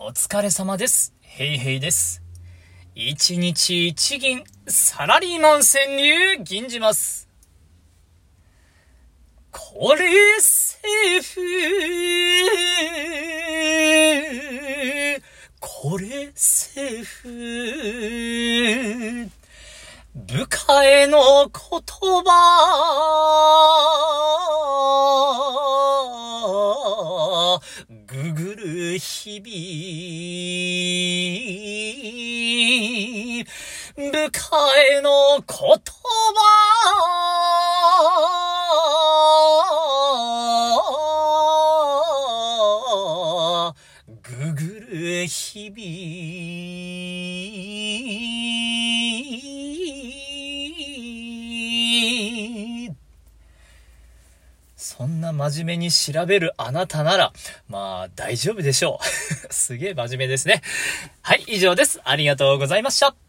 お疲れ様です。ヘイヘイです。一日一銀、サラリーマン潜入、銀じます。これ、セーフ。これ、セーフ。部下への言葉、ぐぐる日々、部下への言葉、ぐぐる日々。そんな真面目に調べるあなたなら、まあ大丈夫でしょう。すげえ真面目ですね。はい、以上です。ありがとうございました。